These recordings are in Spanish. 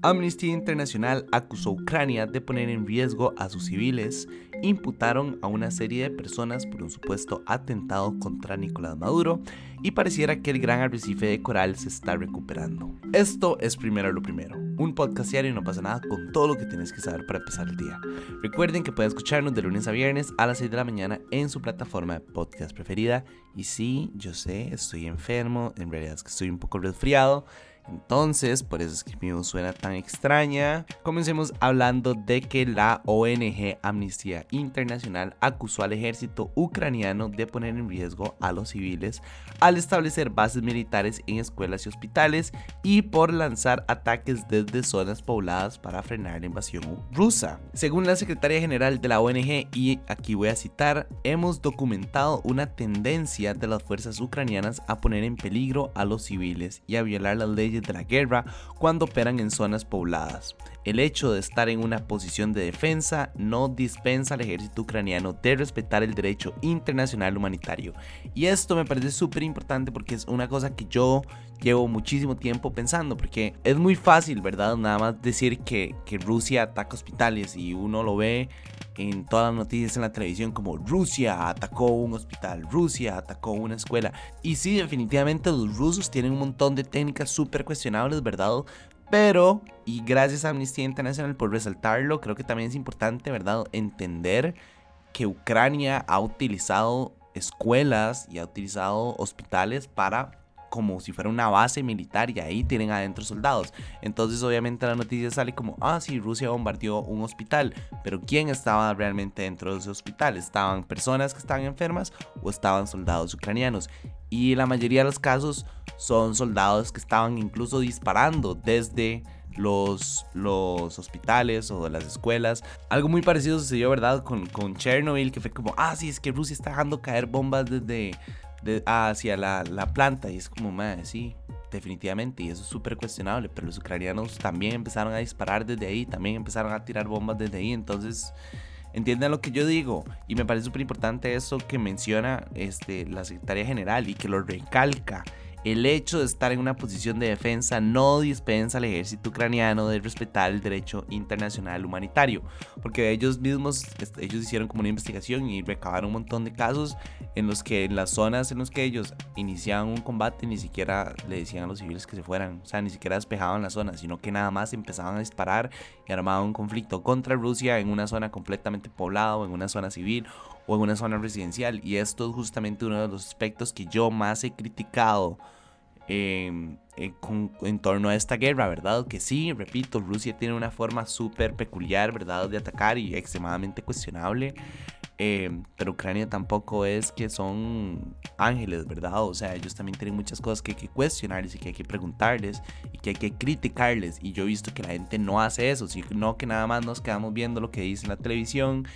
Amnistía Internacional acusó a Ucrania de poner en riesgo a sus civiles, imputaron a una serie de personas por un supuesto atentado contra Nicolás Maduro y pareciera que el gran arrecife de coral se está recuperando. Esto es primero lo primero, un podcast diario y no pasa nada con todo lo que tienes que saber para empezar el día. Recuerden que pueden escucharnos de lunes a viernes a las 6 de la mañana en su plataforma de podcast preferida y sí, yo sé, estoy enfermo, en realidad es que estoy un poco resfriado. Entonces, por eso es que mi voz suena tan extraña. Comencemos hablando de que la ONG Amnistía Internacional acusó al ejército ucraniano de poner en riesgo a los civiles al establecer bases militares en escuelas y hospitales y por lanzar ataques desde zonas pobladas para frenar la invasión rusa. Según la secretaria general de la ONG, y aquí voy a citar, hemos documentado una tendencia de las fuerzas ucranianas a poner en peligro a los civiles y a violar las leyes de la guerra cuando operan en zonas pobladas. El hecho de estar en una posición de defensa no dispensa al ejército ucraniano de respetar el derecho internacional humanitario. Y esto me parece súper importante porque es una cosa que yo llevo muchísimo tiempo pensando, porque es muy fácil, ¿verdad? Nada más decir que, que Rusia ataca hospitales y uno lo ve en todas las noticias en la televisión como Rusia atacó un hospital, Rusia atacó una escuela. Y sí, definitivamente los rusos tienen un montón de técnicas súper cuestionables, ¿verdad? Pero, y gracias a Amnistía Internacional por resaltarlo, creo que también es importante, ¿verdad?, entender que Ucrania ha utilizado escuelas y ha utilizado hospitales para como si fuera una base militar y ahí tienen adentro soldados. Entonces obviamente la noticia sale como, ah, sí, Rusia bombardeó un hospital, pero ¿quién estaba realmente dentro de ese hospital? ¿Estaban personas que estaban enfermas o estaban soldados ucranianos? Y la mayoría de los casos son soldados que estaban incluso disparando desde los, los hospitales o las escuelas. Algo muy parecido sucedió, ¿verdad? Con, con Chernobyl, que fue como, ah, sí, es que Rusia está dejando caer bombas desde, hacia la, planta y es como, madre, sí, definitivamente, y eso es súper cuestionable, pero los ucranianos también empezaron a disparar desde ahí, también empezaron a tirar bombas desde ahí, entonces entiendan lo que yo digo y me parece súper importante eso que menciona este, la secretaria general y que lo recalca el hecho de estar en una posición de defensa no dispensa al ejército ucraniano de respetar el derecho internacional humanitario, porque ellos mismos, ellos hicieron como una investigación y recabaron un montón de casos en los que en las zonas en las que ellos iniciaban un combate ni siquiera le decían a los civiles que se fueran, o sea, ni siquiera despejaban la zona, sino que nada más empezaban a disparar y armaban un conflicto contra Rusia en una zona completamente poblada o en una zona civil o en una zona residencial. Y esto es justamente uno de los aspectos que yo más he criticado en, torno a esta guerra, ¿verdad? Que sí, repito, Rusia tiene una forma súper peculiar, ¿verdad? De atacar y extremadamente cuestionable. Eh, pero Ucrania tampoco es que son ángeles, ¿verdad? O sea, ellos también tienen muchas cosas que hay que cuestionarles y que hay que preguntarles y que hay que criticarles. Y yo he visto que la gente no hace eso, sino que nada más nos quedamos viendo lo que dice en la televisión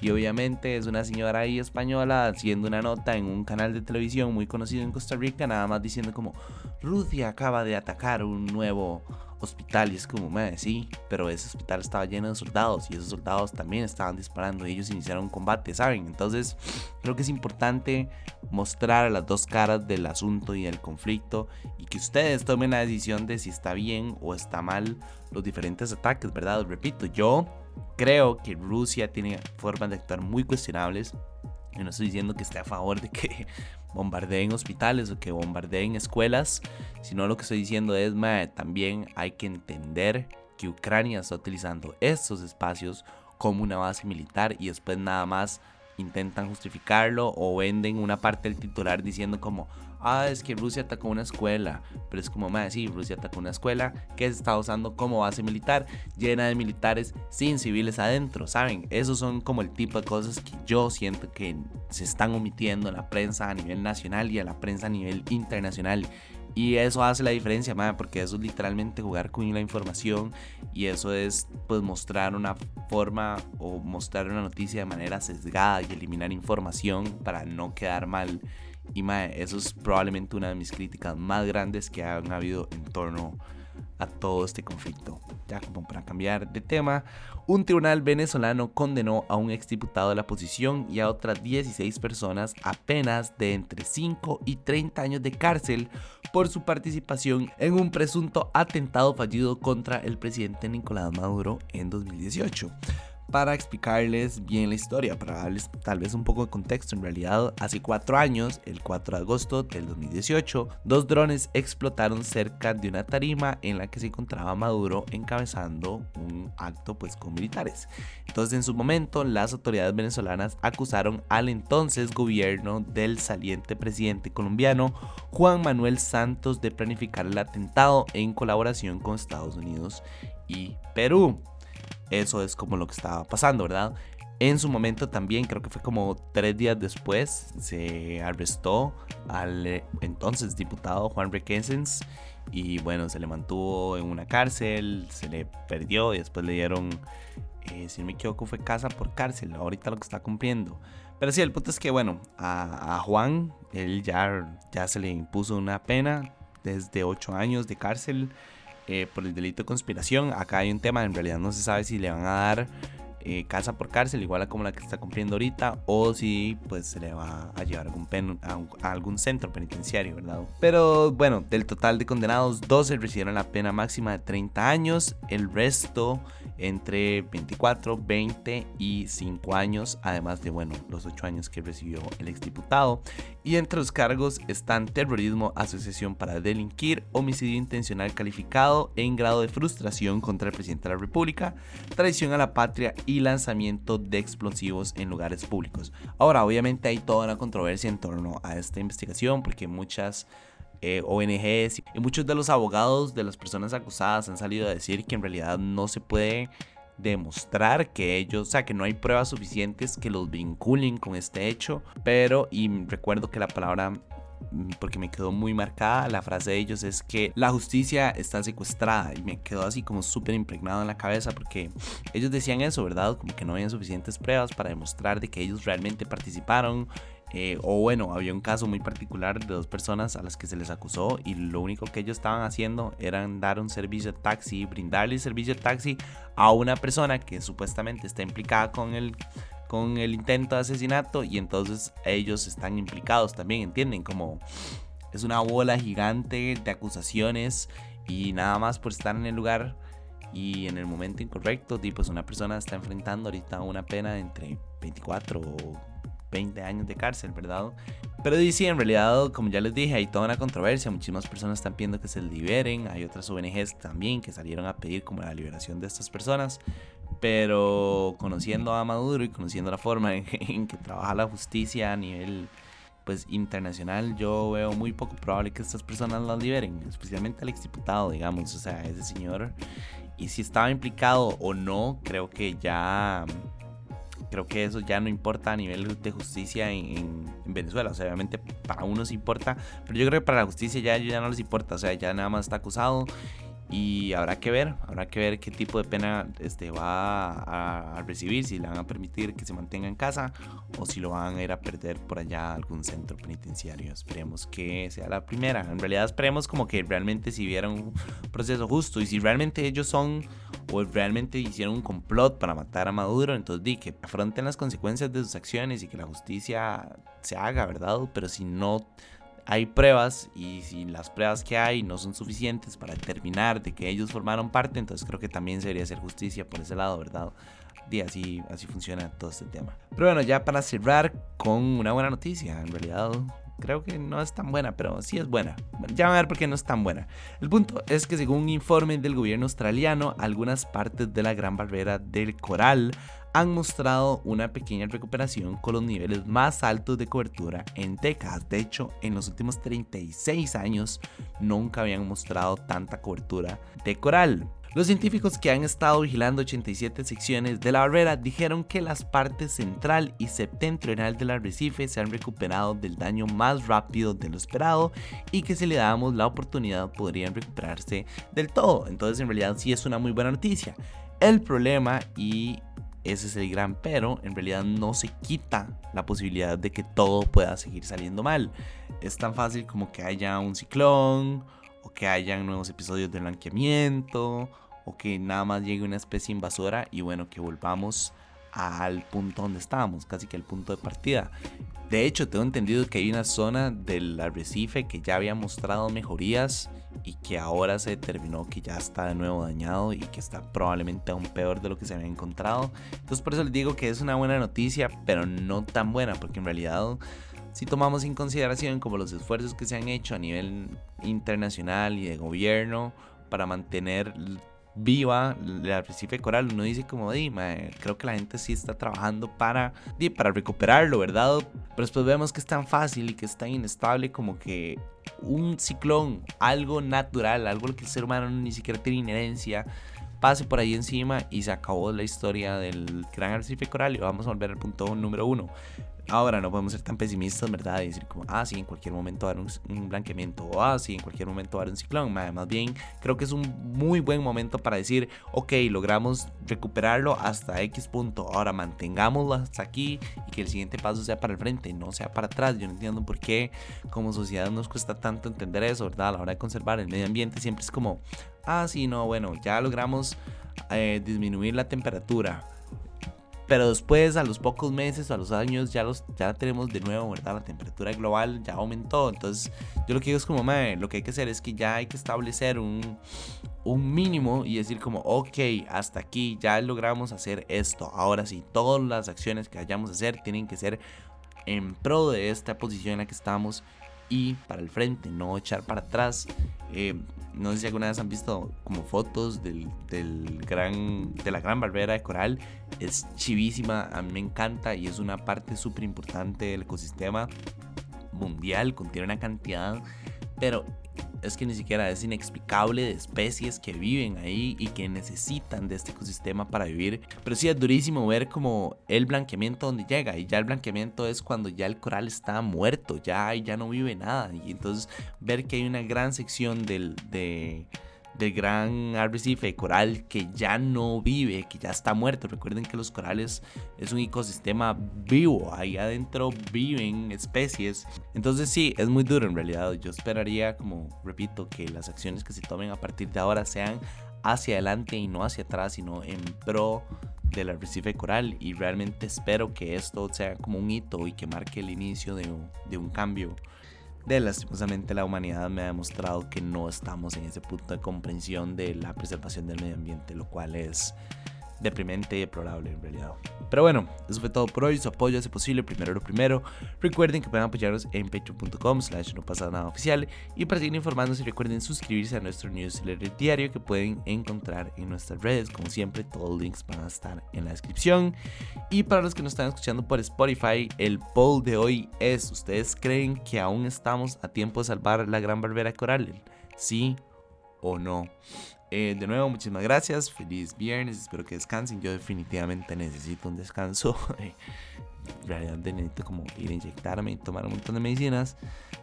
y obviamente es una señora ahí española haciendo una nota en un canal de televisión muy conocido en Costa Rica, nada más diciendo como Rusia acaba de atacar un nuevo hospital y es como, madre, sí, pero ese hospital estaba lleno de soldados y esos soldados también estaban disparando y ellos iniciaron un combate, ¿saben? Entonces creo que es importante mostrar las dos caras del asunto y del conflicto y que ustedes tomen la decisión de si está bien o está mal los diferentes ataques, ¿verdad? Repito, yo creo que Rusia tiene formas de actuar muy cuestionables. Yo no estoy diciendo que esté a favor de que bombardeen hospitales o que bombardeen escuelas, sino lo que estoy diciendo es, que también hay que entender que Ucrania está utilizando estos espacios como una base militar y después nada más intentan justificarlo o venden una parte del titular diciendo como, ah, es que Rusia atacó una escuela, pero es como, más sí, Rusia atacó una escuela que se está usando como base militar, llena de militares sin civiles adentro, ¿saben? Esos son como el tipo de cosas que yo siento que se están omitiendo en la prensa a nivel nacional y a la prensa a nivel internacional. Y eso hace la diferencia, madre, porque eso es literalmente jugar con la información y eso es pues mostrar una forma o mostrar una noticia de manera sesgada y eliminar información para no quedar mal y eso es probablemente una de mis críticas más grandes que han habido en torno a todo este conflicto. Ya como para cambiar de tema, un tribunal venezolano condenó a un exdiputado de la oposición y a otras 16 personas a penas de entre 5 y 30 años de cárcel por su participación en un presunto atentado fallido contra el presidente Nicolás Maduro en 2018 para explicarles bien la historia, para darles tal vez un poco de contexto. En realidad, hace cuatro años, el 4 de agosto del 2018, dos drones explotaron cerca de una tarima en la que se encontraba Maduro encabezando un acto pues con militares. Entonces, en su momento, las autoridades venezolanas acusaron al entonces gobierno del saliente presidente colombiano Juan Manuel Santos de planificar el atentado en colaboración con Estados Unidos y Perú. Eso es como lo que estaba pasando, ¿verdad? En su momento también, creo que fue como tres días después, se arrestó al eh, entonces diputado Juan Requesens y bueno, se le mantuvo en una cárcel, se le perdió y después le dieron, eh, si no me equivoco, fue casa por cárcel, ahorita lo que está cumpliendo. Pero sí, el punto es que bueno, a, Juan, él ya, ya se le impuso una pena desde ocho años de cárcel eh, por el delito de conspiración. Acá hay un tema, en realidad no se sabe si le van a dar eh, casa por cárcel, igual a como la que está cumpliendo ahorita, o si pues se le va a llevar algún pen, a, algún centro penitenciario, ¿verdad? Pero bueno, del total de condenados, 12 recibieron la pena máxima de 30 años, el resto entre 24, 20 y 5 años, además de, bueno, los 8 años que recibió el exdiputado. Y entre los cargos están terrorismo, asociación para delinquir, homicidio intencional calificado en grado de frustración contra el presidente de la República, traición a la patria y lanzamiento de explosivos en lugares públicos. Ahora, obviamente hay toda una controversia en torno a esta investigación porque muchas eh, ONGs y muchos de los abogados de las personas acusadas han salido a decir que en realidad no se puede demostrar que ellos, o sea, que no hay pruebas suficientes que los vinculen con este hecho, pero y recuerdo que la palabra porque me quedó muy marcada la frase de ellos es que la justicia está secuestrada y me quedó así como súper impregnado en la cabeza porque ellos decían eso, ¿verdad? Como que no habían suficientes pruebas para demostrar de que ellos realmente participaron eh, o bueno, había un caso muy particular de dos personas a las que se les acusó y lo único que ellos estaban haciendo era dar un servicio de taxi, brindarle servicio de taxi a una persona que supuestamente está implicada con el, con el intento de asesinato y entonces ellos están implicados también, ¿entienden? Como es una bola gigante de acusaciones y nada más por estar en el lugar y en el momento incorrecto, pues una persona está enfrentando ahorita una pena entre 24 o 20 años de cárcel, ¿verdad? Pero sí, en realidad, como ya les dije, hay toda una controversia. Muchísimas personas están pidiendo que se liberen. Hay otras ONGs también que salieron a pedir como la liberación de estas personas. Pero conociendo a Maduro y conociendo la forma en, que trabaja la justicia a nivel pues internacional, yo veo muy poco probable que estas personas las liberen, especialmente al exdiputado, digamos, o sea, ese señor. Y si estaba implicado o no, creo que ya creo que eso ya no importa a nivel de justicia en, Venezuela. O sea, obviamente para unos importa, pero yo creo que para la justicia ya, ya no les importa. O sea, ya nada más está acusado y habrá que ver, habrá que ver qué tipo de pena este, va a, recibir, si le van a permitir que se mantenga en casa o si lo van a ir a perder por allá a algún centro penitenciario. Esperemos que sea la primera. En realidad esperemos como que realmente si hubiera un proceso justo y si realmente ellos son o realmente hicieron un complot para matar a Maduro, entonces di que afronten las consecuencias de sus acciones y que la justicia se haga, ¿verdad? Pero si no hay pruebas y si las pruebas que hay no son suficientes para determinar de que ellos formaron parte, entonces creo que también debería hacer justicia por ese lado, ¿verdad? Y así, así funciona todo este tema. Pero bueno, ya para cerrar con una buena noticia, en realidad creo que no es tan buena, pero sí es buena. Ya van a ver por qué no es tan buena. El punto es que según un informe del gobierno australiano, algunas partes de la Gran Barrera del Coral han mostrado una pequeña recuperación con los niveles más altos de cobertura en décadas. De hecho, en los últimos 36 años nunca habían mostrado tanta cobertura de coral. Los científicos que han estado vigilando 87 secciones de la barrera dijeron que las partes central y septentrional del arrecife se han recuperado del daño más rápido de lo esperado y que si le damos la oportunidad podrían recuperarse del todo. Entonces en realidad sí es una muy buena noticia. El problema y ese es el gran pero, en realidad no se quita la posibilidad de que todo pueda seguir saliendo mal. Es tan fácil como que haya un ciclón, o que hayan nuevos episodios de blanqueamiento, o que nada más llegue una especie invasora y bueno, que volvamos al punto donde estábamos, casi que al punto de partida. De hecho, tengo entendido que hay una zona del arrecife que ya había mostrado mejorías y que ahora se determinó que ya está de nuevo dañado y que está probablemente aún peor de lo que se había encontrado. Entonces por eso les digo que es una buena noticia, pero no tan buena, porque en realidad si tomamos en consideración como los esfuerzos que se han hecho a nivel internacional y de gobierno para mantener viva el arrecife coral, uno dice como, di, creo que la gente sí está trabajando para, di, para recuperarlo, ¿verdad? Pero después vemos que es tan fácil y que es tan inestable como que un ciclón, algo natural, algo que el ser humano ni siquiera tiene inherencia, pase por ahí encima y se acabó la historia del gran arrecife coral y vamos a volver al punto número uno. Ahora no podemos ser tan pesimistas, ¿verdad? Y decir como, ah, sí, en cualquier momento va a haber un, blanqueamiento, o ah, sí, en cualquier momento va a haber un ciclón. Más bien, creo que es un muy buen momento para decir, ok, logramos recuperarlo hasta X punto. Ahora mantengámoslo hasta aquí y que el siguiente paso sea para el frente, no sea para atrás. Yo no entiendo por qué como sociedad nos cuesta tanto entender eso, ¿verdad? A la hora de conservar el medio ambiente siempre es como, ah, sí, no, bueno, ya logramos eh, disminuir la temperatura pero después, a los pocos meses o a los años, ya, los, ya tenemos de nuevo, ¿verdad? La temperatura global ya aumentó. Entonces, yo lo que digo es como, madre, lo que hay que hacer es que ya hay que establecer un, un mínimo y decir como, ok, hasta aquí ya logramos hacer esto. Ahora sí, todas las acciones que vayamos a hacer tienen que ser en pro de esta posición en la que estamos y para el frente, no echar para atrás. Eh, no sé si alguna vez han visto como fotos del, del, gran, de la gran barbera de coral. Es chivísima, a mí me encanta y es una parte súper importante del ecosistema mundial. Contiene una cantidad, pero es que ni siquiera es inexplicable de especies que viven ahí y que necesitan de este ecosistema para vivir. Pero sí es durísimo ver como el blanqueamiento donde llega y ya el blanqueamiento es cuando ya el coral está muerto, ya, ya no vive nada. Y entonces ver que hay una gran sección del, de del gran arrecife coral que ya no vive, que ya está muerto. Recuerden que los corales es un ecosistema vivo, ahí adentro viven especies. Entonces sí, es muy duro en realidad. Yo esperaría, como repito, que las acciones que se tomen a partir de ahora sean hacia adelante y no hacia atrás, sino en pro del arrecife coral y realmente espero que esto sea como un hito y que marque el inicio de de un cambio de lastimosamente la humanidad me ha demostrado que no estamos en ese punto de comprensión de la preservación del medio ambiente, lo cual es deprimente y deplorable en realidad. Pero bueno, eso fue todo por hoy. Su apoyo hace posible primero lo primero. Recuerden que pueden apoyarnos en patreon.com slash no pasa nada oficial. Y para seguir informándose recuerden suscribirse a nuestro newsletter diario que pueden encontrar en nuestras redes. Como siempre, todos los links van a estar en la descripción. Y para los que nos están escuchando por Spotify, el poll de hoy es, ¿ustedes creen que aún estamos a tiempo de salvar la gran barbera coral? ¿Sí o no? Eh, de nuevo, muchísimas gracias. Feliz viernes. Espero que descansen. Yo definitivamente necesito un descanso. en realidad necesito como ir a inyectarme y tomar un montón de medicinas.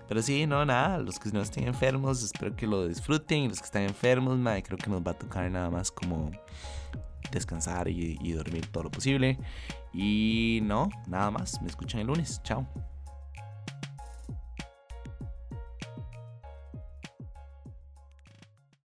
Pero sí, no, nada. Los que no estén enfermos, espero que lo disfruten. Y los que están enfermos, madre, creo que nos va a tocar nada más como descansar y, y dormir todo lo posible. Y no, nada más. Me escuchan el lunes. Chao.